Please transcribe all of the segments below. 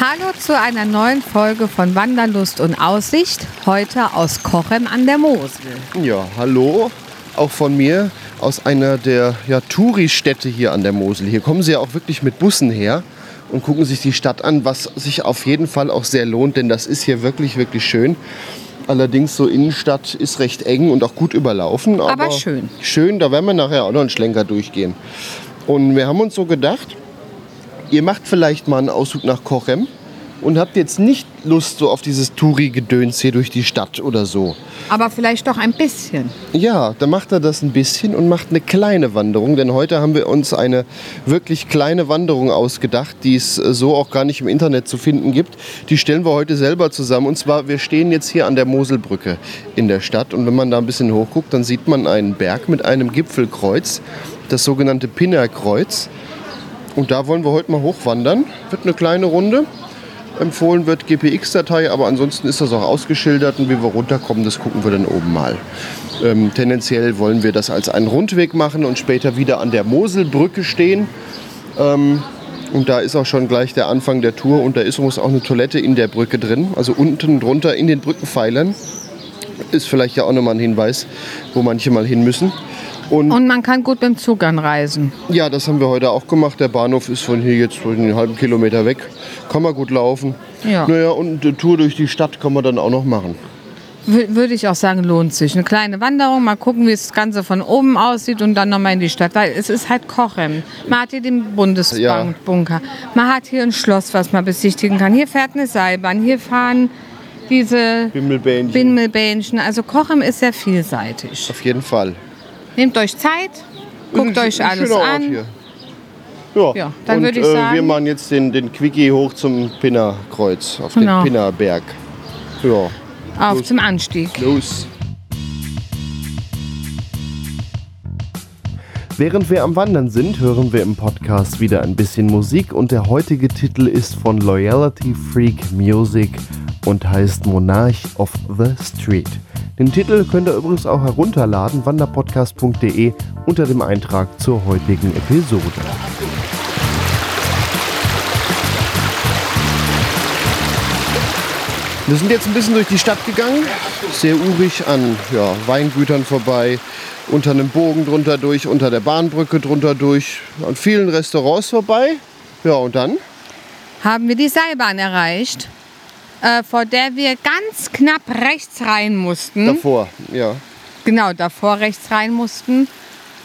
Hallo zu einer neuen Folge von Wanderlust und Aussicht. Heute aus Kochem an der Mosel. Ja, hallo, auch von mir aus einer der ja, Touri-Städte hier an der Mosel. Hier kommen sie ja auch wirklich mit Bussen her und gucken sich die Stadt an, was sich auf jeden Fall auch sehr lohnt, denn das ist hier wirklich, wirklich schön. Allerdings so Innenstadt ist recht eng und auch gut überlaufen. Aber, Aber schön. Schön, da werden wir nachher auch noch einen Schlenker durchgehen. Und wir haben uns so gedacht, ihr macht vielleicht mal einen Ausflug nach Kochem und habt jetzt nicht Lust so auf dieses Touri-Gedöns hier durch die Stadt oder so. Aber vielleicht doch ein bisschen. Ja, dann macht er das ein bisschen und macht eine kleine Wanderung, denn heute haben wir uns eine wirklich kleine Wanderung ausgedacht, die es äh, so auch gar nicht im Internet zu finden gibt. Die stellen wir heute selber zusammen und zwar, wir stehen jetzt hier an der Moselbrücke in der Stadt und wenn man da ein bisschen hochguckt, dann sieht man einen Berg mit einem Gipfelkreuz, das sogenannte Pinnerkreuz. Und da wollen wir heute mal hochwandern. Wird eine kleine Runde. Empfohlen wird GPX-Datei, aber ansonsten ist das auch ausgeschildert und wie wir runterkommen, das gucken wir dann oben mal. Ähm, tendenziell wollen wir das als einen Rundweg machen und später wieder an der Moselbrücke stehen. Ähm, und da ist auch schon gleich der Anfang der Tour und da ist übrigens auch eine Toilette in der Brücke drin, also unten drunter in den Brückenpfeilern. Ist vielleicht ja auch nochmal ein Hinweis, wo manche mal hin müssen. Und Und man kann gut mit dem Zug anreisen. ja, das haben wir heute auch gemacht. Der Bahnhof ist von hier jetzt einen halben Kilometer weg. Kann man gut laufen. Ja. Naja, und eine Tour durch die Stadt kann man dann auch noch machen. Wür- Würde ich auch sagen, lohnt sich. Eine kleine Wanderung, mal gucken, wie das Ganze von oben aussieht und dann nochmal in die Stadt. Weil es ist halt Kochem. Man hat hier den Bundesbankbunker. Man hat hier ein Schloss, was man besichtigen kann. Hier fährt eine Seilbahn. Hier fahren diese Bimmelbähnchen. Bimmelbähnchen. Also Kochem ist sehr vielseitig. Auf jeden Fall. Nehmt euch Zeit, guckt Ist euch ein alles an. Ja, Ja, dann würde ich äh, Wir sagen- machen jetzt den, den Quickie hoch zum Pinnerkreuz, auf Genau. den Pinnerberg. Ja, Auf zum Anstieg. los. Während wir am Wandern sind, hören wir im Podcast wieder ein bisschen Musik und der heutige Titel ist von Loyalty Freak Music und heißt Monarch of the Street. Den Titel könnt ihr übrigens auch herunterladen, wanderpodcast.de unter dem Eintrag zur heutigen Episode. Wir sind jetzt ein bisschen durch die Stadt gegangen, sehr urig an ja, Weingütern vorbei, unter einem Bogen drunter durch, unter der Bahnbrücke drunter durch, an vielen Restaurants vorbei. Ja, und dann? haben wir die Seilbahn erreicht, äh, vor der wir ganz knapp rechts rein mussten. Davor, ja. Genau, davor rechts rein mussten.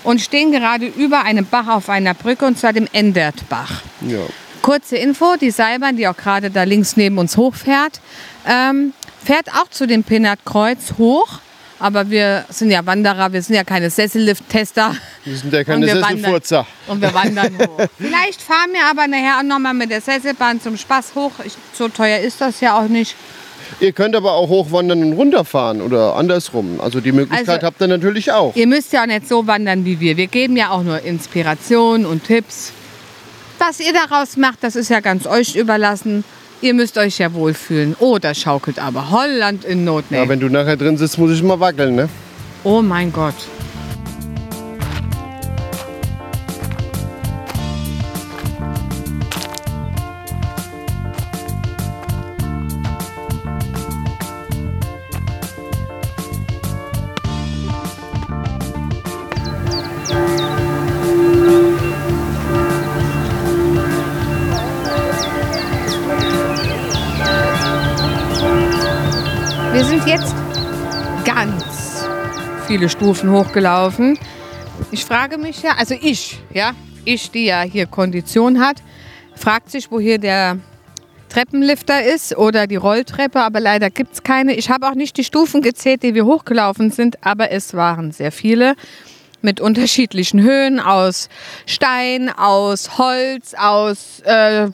Und stehen gerade über einem Bach auf einer Brücke, und zwar dem Endertbach. ja. Kurze Info, die Seilbahn, die auch gerade da links neben uns hochfährt, ähm, fährt auch zu dem Pinnertkreuz hoch. Aber wir sind ja Wanderer, wir sind ja keine Sessellift-Tester. Wir sind ja keine. Sesselfurzer. Und wir wandern hoch. Vielleicht fahren wir aber nachher auch nochmal mit der Sesselbahn zum Spaß hoch. Ich, so teuer ist das ja auch nicht. Ihr könnt aber auch hochwandern und runterfahren oder andersrum. Also die Möglichkeit Also- habt ihr natürlich auch. Ihr müsst ja auch nicht so wandern wie wir. Wir geben ja auch nur Inspiration und Tipps. Was ihr daraus macht, das ist ja ganz euch überlassen. Ihr müsst euch ja wohlfühlen. Oh, das schaukelt aber. Holland in Not. Nee. Ja, wenn du nachher drin sitzt, muss ich mal wackeln, ne? oh mein Gott. Sind jetzt ganz viele Stufen hochgelaufen. Ich frage mich ja, also ich, ja, ich, die ja hier Kondition hat, fragt sich, wo hier der Treppenlifter ist oder die Rolltreppe, aber leider gibt es keine. Ich habe auch nicht die Stufen gezählt, die wir hochgelaufen sind, aber es waren sehr viele mit unterschiedlichen Höhen aus Stein, aus Holz, aus äh,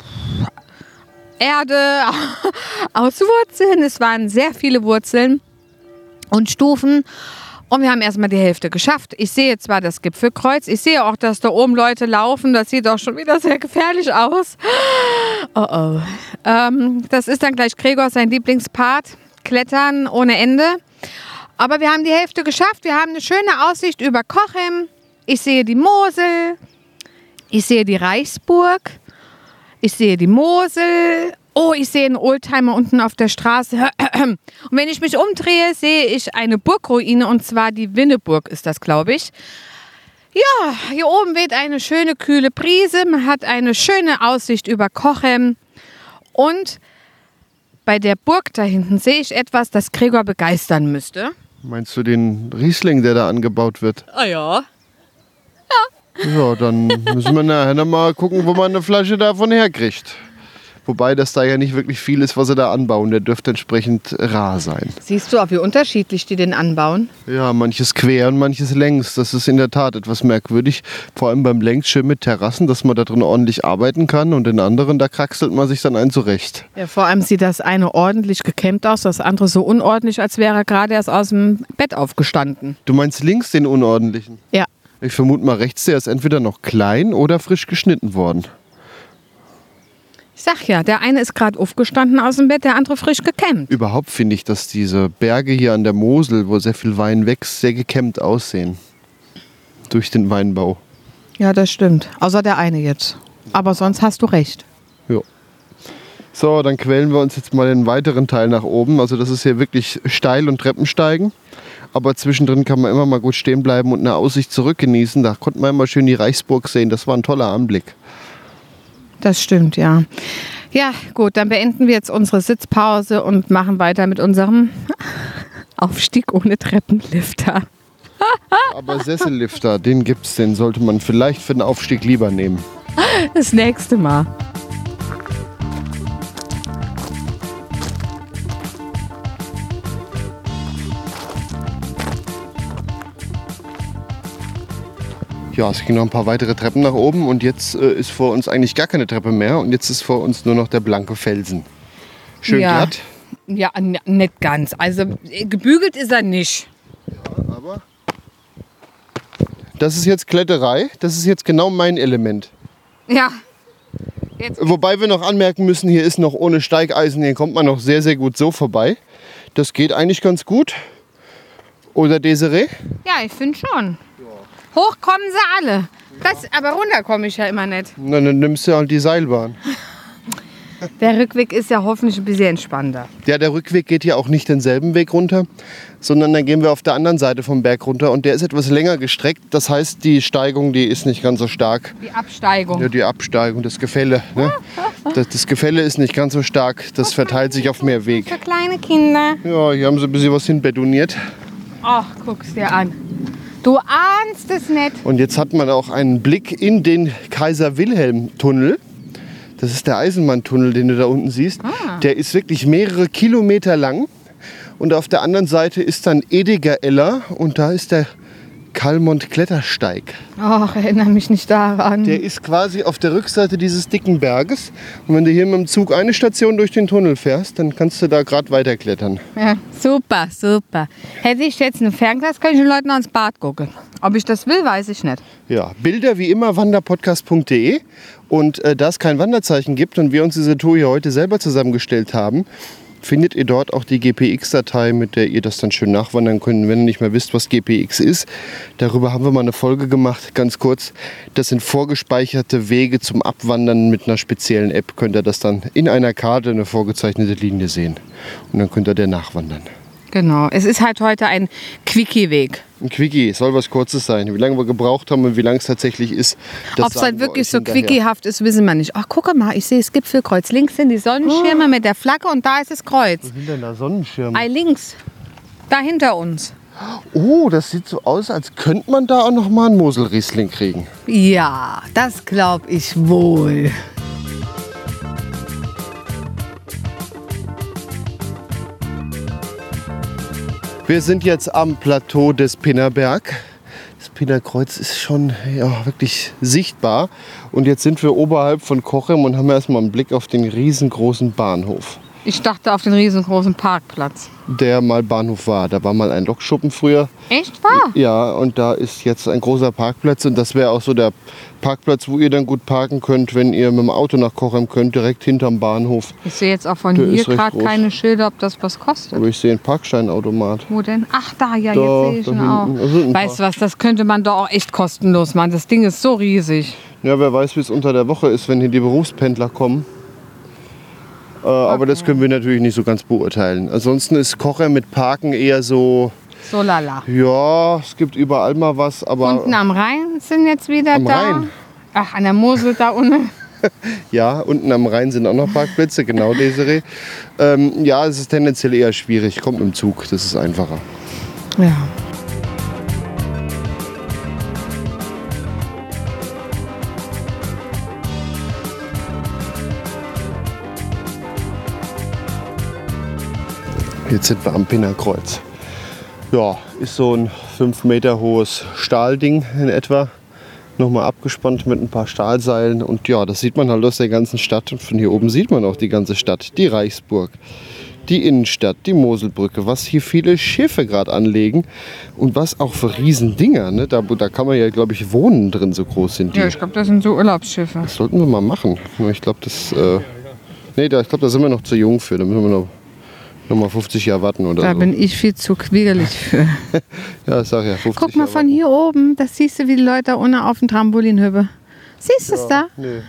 Erde, aus Wurzeln. Es waren sehr viele Wurzeln und Stufen. Und wir haben erstmal die Hälfte geschafft. Ich sehe zwar das Gipfelkreuz, ich sehe auch, dass da oben Leute laufen. Das sieht auch schon wieder sehr gefährlich aus. Oh oh. Ähm, das ist dann gleich Gregor sein Lieblingspart. Klettern ohne Ende. Aber wir haben die Hälfte geschafft. Wir haben eine schöne Aussicht über Kochem. Ich sehe die Mosel. Ich sehe die Reichsburg. Ich sehe die Mosel. Oh, ich sehe einen Oldtimer unten auf der Straße. Und wenn ich mich umdrehe, sehe ich eine Burgruine und zwar die Winneburg ist das, glaube ich. Ja, hier oben weht eine schöne kühle Brise. Man hat eine schöne Aussicht über Kochem. Und bei der Burg da hinten sehe ich etwas, das Gregor begeistern müsste. Meinst du den Riesling, der da angebaut wird? Ah ja. Ja, dann müssen wir nachher mal gucken, wo man eine Flasche davon herkriegt. Wobei das da ja nicht wirklich viel ist, was sie da anbauen. Der dürfte entsprechend rar sein. Siehst du auch, wie unterschiedlich die den anbauen? Ja, manches quer und manches längs. Das ist in der Tat etwas merkwürdig. Vor allem beim Längsschirm mit Terrassen, dass man da drin ordentlich arbeiten kann. Und den anderen, da kraxelt man sich dann ein zurecht. Ja, vor allem sieht das eine ordentlich gekämmt aus, das andere so unordentlich, als wäre er gerade erst aus dem Bett aufgestanden. Du meinst links den unordentlichen? Ja. Ich vermute mal rechts, der ist entweder noch klein oder frisch geschnitten worden. Ich sag ja, der eine ist gerade aufgestanden aus dem Bett, der andere frisch gekämmt. Überhaupt finde ich, dass diese Berge hier an der Mosel, wo sehr viel Wein wächst, sehr gekämmt aussehen. Durch den Weinbau. Ja, das stimmt. Außer der eine jetzt. Aber sonst hast du recht. Ja. So, dann quälen wir uns jetzt mal den weiteren Teil nach oben. Also das ist hier wirklich steil und Treppensteigen. Aber zwischendrin kann man immer mal gut stehen bleiben und eine Aussicht zurück genießen. Da konnte man immer schön die Reichsburg sehen. Das war ein toller Anblick. Das stimmt, ja. Ja, gut, dann beenden wir jetzt unsere Sitzpause und machen weiter mit unserem Aufstieg ohne Treppenlifter. Aber Sessellifter, den gibt's, den sollte man vielleicht für den Aufstieg lieber nehmen. Das nächste Mal. Ja, es ging noch ein paar weitere Treppen nach oben und jetzt äh, ist vor uns eigentlich gar keine Treppe mehr und jetzt ist vor uns nur noch der blanke Felsen. Schön Ja. glatt, Ja, nicht ganz. Also äh, gebügelt ist er nicht. aber das ist jetzt Kletterei. Das ist jetzt genau mein Element. Ja. Wobei wir noch anmerken müssen, hier ist noch ohne Steigeisen, hier kommt man noch sehr, sehr gut so vorbei. Das geht eigentlich ganz gut. Oder Desiree? Ja, ich finde schon. Hoch kommen sie alle. Das, aber runter komme ich ja immer nicht. Na, dann nimmst du halt die Seilbahn. Der Rückweg ist ja hoffentlich ein bisschen entspannter. Ja, der Rückweg geht ja auch nicht denselben Weg runter, sondern dann gehen wir auf der anderen Seite vom Berg runter und der ist etwas länger gestreckt. Das heißt, die Steigung, die ist nicht ganz so stark. Die Absteigung. Ja, die Absteigung, das Gefälle. Ne? Das, das Gefälle ist nicht ganz so stark, das verteilt sich auf mehr Weg. Für kleine Kinder. Ja, hier haben sie ein bisschen was hinbetoniert. Ach, guck's dir an. Du ahnst es nicht. Und jetzt hat man auch einen Blick in den Kaiser-Wilhelm-Tunnel. Das ist der Eisenbahntunnel, den du da unten siehst. Der ist wirklich mehrere Kilometer lang. Und auf der anderen Seite ist dann Ediger Eller und da ist der Kalmont Klettersteig. Ach, erinnere mich nicht daran. Der ist quasi auf der Rückseite dieses dicken Berges. Und wenn du hier mit dem Zug eine Station durch den Tunnel fährst, dann kannst du da gerade weiterklettern. Ja, super, super. Hätte ich jetzt ein Fernglas, könnte ich den Leuten ans Bad gucken. Ob ich das will, weiß ich nicht. Ja, Bilder wie immer wanderpodcast.de. Und äh, da es kein Wanderzeichen gibt und wir uns diese Tour hier heute selber zusammengestellt haben, findet ihr dort auch die GPX-Datei, mit der ihr das dann schön nachwandern könnt, wenn ihr nicht mehr wisst, was GPX ist. Darüber haben wir mal eine Folge gemacht, ganz kurz. Das sind vorgespeicherte Wege zum Abwandern mit einer speziellen App. Könnt ihr das dann in einer Karte, eine vorgezeichnete Linie sehen. Und dann könnt ihr der nachwandern. Genau. Es ist halt heute ein Quickie-Weg. Ein Quickie, soll was Kurzes sein. Wie lange wir gebraucht haben und wie lang es tatsächlich ist. das Ob es halt wir wirklich euch so hinterher. quickiehaft ist, wissen wir nicht. Ach, guck mal, ich sehe das Gipfelkreuz. Links sind die Sonnenschirme mit der Flagge und da ist das Kreuz. Hinter einer Sonnenschirm. Ei, links. Da hinter uns. Oh, das sieht so aus, als könnte man da auch noch mal einen Moselriesling kriegen. Ja, das glaube ich wohl. Wir sind jetzt am Plateau des Pinnerberg. Das Pinnerkreuz ist schon ja, wirklich sichtbar. Und jetzt sind wir oberhalb von Kochem und haben erstmal einen Blick auf den riesengroßen Bahnhof. Ich dachte auf den riesengroßen Parkplatz. Der mal Bahnhof war. Da war mal ein Lokschuppen früher. Echt wahr? Ja, und da ist jetzt ein großer Parkplatz. Und das wäre auch so der Parkplatz, wo ihr dann gut parken könnt, wenn ihr mit dem Auto nach Kochem könnt, direkt hinterm Bahnhof. Ich sehe jetzt auch von Der hier gerade keine Schilder, ob das was kostet. Aber ich sehe einen Parkscheinautomat. Wo denn? Ach, da, ja, Da, jetzt sehe ich ihn auch. Weißt du was, das könnte man doch auch echt kostenlos machen. Das Ding ist so riesig. Ja, wer weiß, wie es unter der Woche ist, wenn hier die Berufspendler kommen. Äh, Aber das können wir natürlich nicht so ganz beurteilen. Ansonsten ist Kocher mit Parken eher so, So lala. ja, es gibt überall mal was, aber Unten am Rhein sind jetzt wieder Am da. Rhein? Ach, an der Mosel da unten. ja, unten am Rhein sind auch noch Parkplätze, genau, Desiree. Ähm, ja, es ist tendenziell eher schwierig. Kommt dem Zug, das ist einfacher. Ja. Jetzt sind wir am Pinnerkreuz. Ja, ist so ein 5 Meter hohes Stahlding in etwa. Nochmal abgespannt mit ein paar Stahlseilen. Und ja, das sieht man halt aus der ganzen Stadt. Und von hier oben sieht man auch die ganze Stadt. Die Reichsburg, die Innenstadt, die Moselbrücke. Was hier viele Schiffe gerade anlegen. Und was auch für Riesendinger. Ne? Da, da kann man ja, glaube ich, wohnen drin. So groß sind die. Ja, ich glaube, das sind so Urlaubsschiffe. Das sollten wir mal machen. Ich glaube, das. Äh, nee, da, ich glaube, da sind wir noch zu jung für. Da müssen wir noch, noch mal 50 Jahre warten oder Da so. bin ich viel zu quirlig für. Ja, sag ja, 50 Guck mal Jahre von hier oben, das siehst du, wie die Leute da unten auf dem Trampolin hüpfen. Siehst du es da? Nee,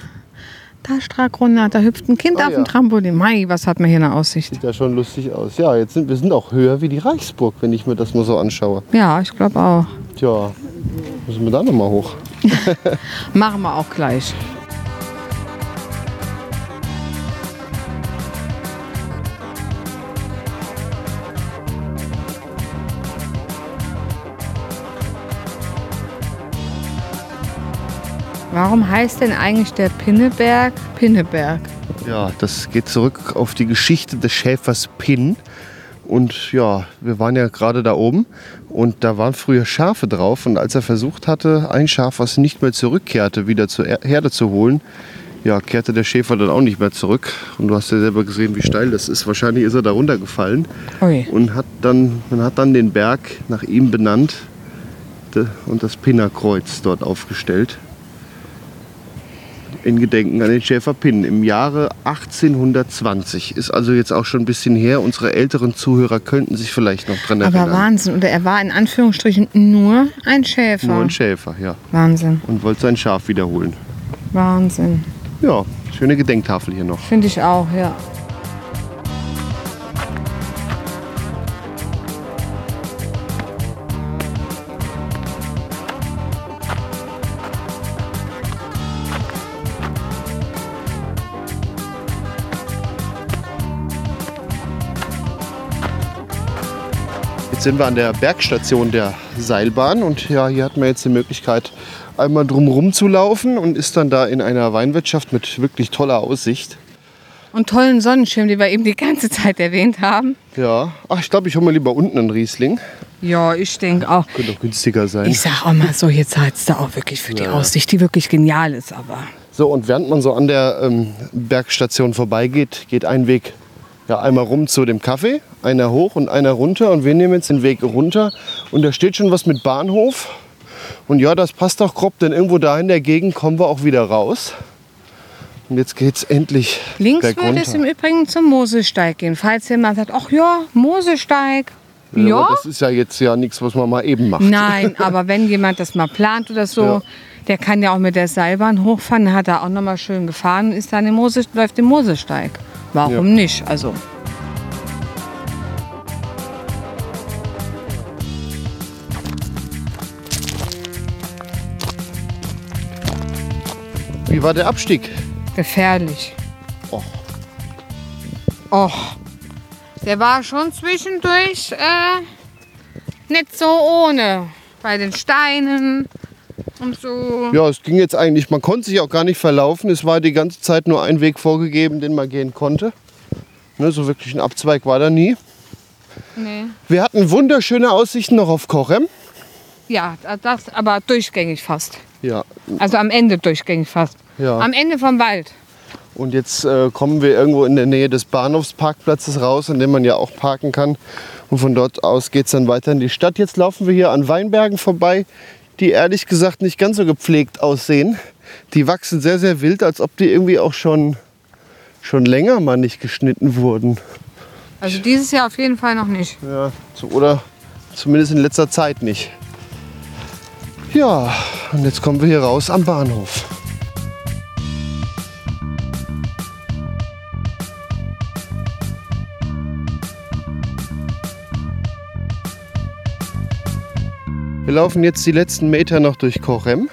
Da stark runter, da hüpft ein Kind Ah, auf ja. dem Trampolin. Mei, was hat man hier eine Aussicht? sieht ja schon lustig aus. Ja, jetzt sind wir sind auch höher wie die Reichsburg, wenn ich mir das mal so anschaue. Ja, ich glaube auch. Tja, müssen wir da noch mal hoch. Machen wir auch gleich. Warum heißt denn eigentlich der Pinneberg Pinneberg? Ja, das geht zurück auf die Geschichte des Schäfers Pinn. Und ja, wir waren ja gerade da oben und da waren früher Schafe drauf. Und als er versucht hatte, ein Schaf, was nicht mehr zurückkehrte, wieder zur Er- Herde zu holen, ja, kehrte der Schäfer dann auch nicht mehr zurück. Und du hast ja selber gesehen, wie steil das ist. Wahrscheinlich ist er da runtergefallen Ui. und hat dann, man hat dann den Berg nach ihm benannt und das Pinnerkreuz dort aufgestellt. In Gedenken an den Schäfer Pinn im Jahre 1820. Ist also jetzt auch schon ein bisschen her. Unsere älteren Zuhörer könnten sich vielleicht noch dran Aber erinnern. Wahnsinn. Und er war in Anführungsstrichen nur ein Schäfer. Nur ein Schäfer, ja. Wahnsinn. Und wollte sein Schaf wiederholen. Wahnsinn. Ja, schöne Gedenktafel hier noch. Finde ich auch, ja. Jetzt sind wir an der Bergstation der Seilbahn und ja, hier hat man jetzt die Möglichkeit, einmal drumherum zu laufen und ist dann da in einer Weinwirtschaft mit wirklich toller Aussicht. Und tollen Sonnenschirm, die wir eben die ganze Zeit erwähnt haben. Ja, ach, ich glaube, ich hole mir lieber unten einen Riesling. Ja, ich denke auch. Könnte auch günstiger sein. Ich sag auch mal so, jetzt zahlst du auch wirklich für die Aussicht, die wirklich genial ist, aber. So, und während man so an der ähm, Bergstation vorbeigeht, geht ein Weg ja, einmal rum zu dem Kaffee, einer hoch und einer runter. Und wir nehmen jetzt den Weg runter. Und da steht schon was mit Bahnhof. Und ja, das passt auch grob, denn irgendwo da in der Gegend kommen wir auch wieder raus. Und jetzt geht's endlich Links bergunter. würde es im Übrigen zum Mosesteig gehen. Falls jemand sagt, ach ja, Mosesteig. Ja, Ja, das ist ja jetzt ja nichts, was man mal eben macht. Nein, aber wenn jemand das mal plant oder so, Ja. der kann ja auch mit der Seilbahn hochfahren. Hat er auch noch mal schön gefahren und ist dann im Mose, läuft im Mosesteig. Warum Ja. nicht? Also Wie war der Abstieg? gefährlich. Och. Och. Der war schon zwischendurch äh, nicht so ohne. Bei den Steinen und so. Ja, es ging jetzt eigentlich, man konnte sich auch gar nicht verlaufen. Es war die ganze Zeit nur ein Weg vorgegeben, den man gehen konnte. Ne, so wirklich ein Abzweig war da nie. Nee. Wir hatten wunderschöne Aussichten noch auf Kochem. Ja, das aber durchgängig fast. Ja. Also am Ende durchgängig fast. Ja. Am Ende vom Wald. Und jetzt äh, kommen wir irgendwo in der Nähe des Bahnhofsparkplatzes raus, an dem man ja auch parken kann. Und von dort aus geht es dann weiter in die Stadt. Jetzt laufen wir hier an Weinbergen vorbei, die ehrlich gesagt nicht ganz so gepflegt aussehen. Die wachsen sehr, sehr wild, als ob die irgendwie auch schon, schon länger mal nicht geschnitten wurden. Also dieses Jahr auf jeden Fall noch nicht. Ja, oder zumindest in letzter Zeit nicht. Ja, und jetzt kommen wir hier raus am Bahnhof. Wir laufen jetzt die letzten Meter noch durch Korem,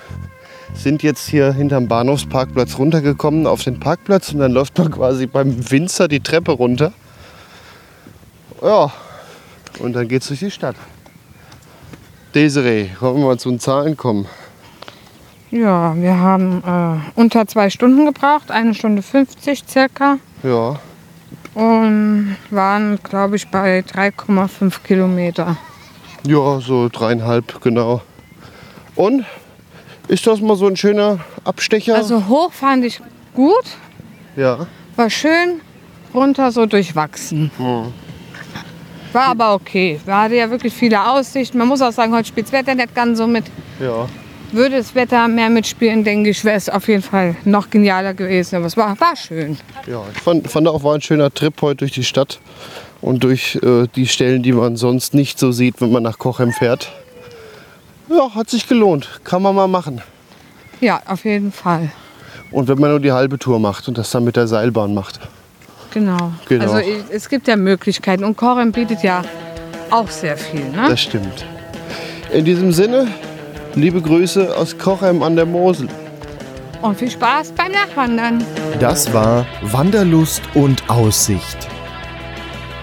sind jetzt hier hinterm Bahnhofsparkplatz runtergekommen auf den Parkplatz und dann läuft man quasi beim Winzer die Treppe runter. Ja, und dann geht's durch die Stadt. Desiree, wollen wir mal zu den Zahlen kommen? Ja, wir haben äh, unter zwei Stunden gebraucht, eine Stunde 50 circa. Ja, Und waren, glaube ich, bei 3,5 Kilometer. Ja, so dreieinhalb, genau. Und ist das mal so ein schöner Abstecher? Also hoch fand ich gut, ja. war schön, runter so durchwachsen. War aber okay. Wir hatten ja wirklich viele Aussichten. Man muss auch sagen, heute spielt das Wetter nicht ganz so mit. Ja, Würde das Wetter mehr mitspielen, denke ich, wäre es auf jeden Fall noch genialer gewesen. Aber es war, war schön. ja. Ich fand, fand auch war ein schöner Trip heute durch die Stadt und durch äh, die Stellen, die man sonst nicht so sieht, wenn man nach Kochem fährt. Ja, hat sich gelohnt. Kann man mal machen. Ja, auf jeden Fall. Und wenn man nur die halbe Tour macht und das dann mit der Seilbahn macht. Genau. Genau. Also ich, es gibt ja Möglichkeiten und Korem bietet ja auch sehr viel. Ne? Das stimmt. In diesem Sinne, liebe Grüße aus Kochem an der Mosel. Und viel Spaß beim Nachwandern. Das war Wanderlust und Aussicht.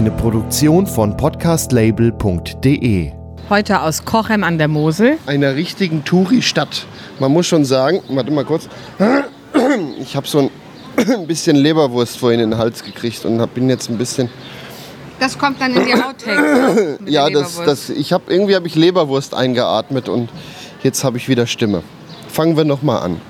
Eine Produktion von podcastlabel.de. Heute aus Kochem an der Mosel. Einer richtigen Touri-Stadt. Man muss schon sagen, warte mal kurz. Ich habe so ein bisschen Leberwurst vorhin in den Hals gekriegt und hab- bin jetzt ein bisschen. Das kommt dann in die Outtakes. der Ja, das, das, ich habe irgendwie habe ich Leberwurst eingeatmet und jetzt habe ich wieder Stimme. Fangen wir noch mal an.